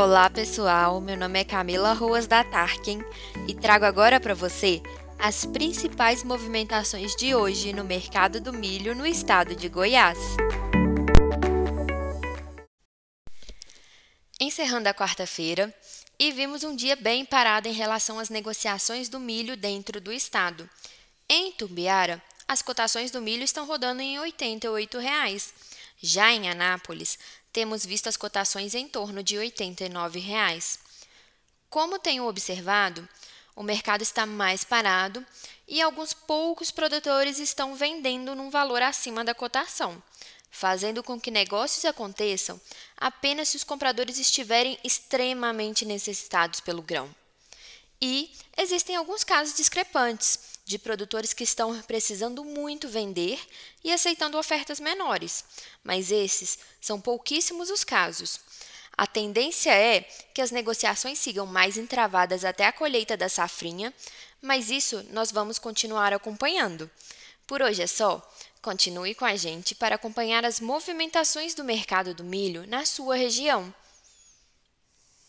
Olá pessoal, meu nome é Camila Ruas da Tarkin e trago agora para você as principais movimentações de hoje no mercado do milho no estado de Goiás. Encerrando a quarta-feira, e vimos um dia bem parado em relação às negociações do milho dentro do estado. Em Tumbiara, as cotações do milho estão rodando em 88 reais. Já em Anápolis, temos visto as cotações em torno de 89 reais. Como tenho observado, o mercado está mais parado e alguns poucos produtores estão vendendo num valor acima da cotação, fazendo com que negócios aconteçam apenas se os compradores estiverem extremamente necessitados pelo grão. E existem alguns casos discrepantes de produtores que estão precisando muito vender e aceitando ofertas menores, mas esses são pouquíssimos os casos. A tendência é que as negociações sigam mais entravadas até a colheita da safrinha, mas isso nós vamos continuar acompanhando. Por hoje é só. Continue com a gente para acompanhar as movimentações do mercado do milho na sua região.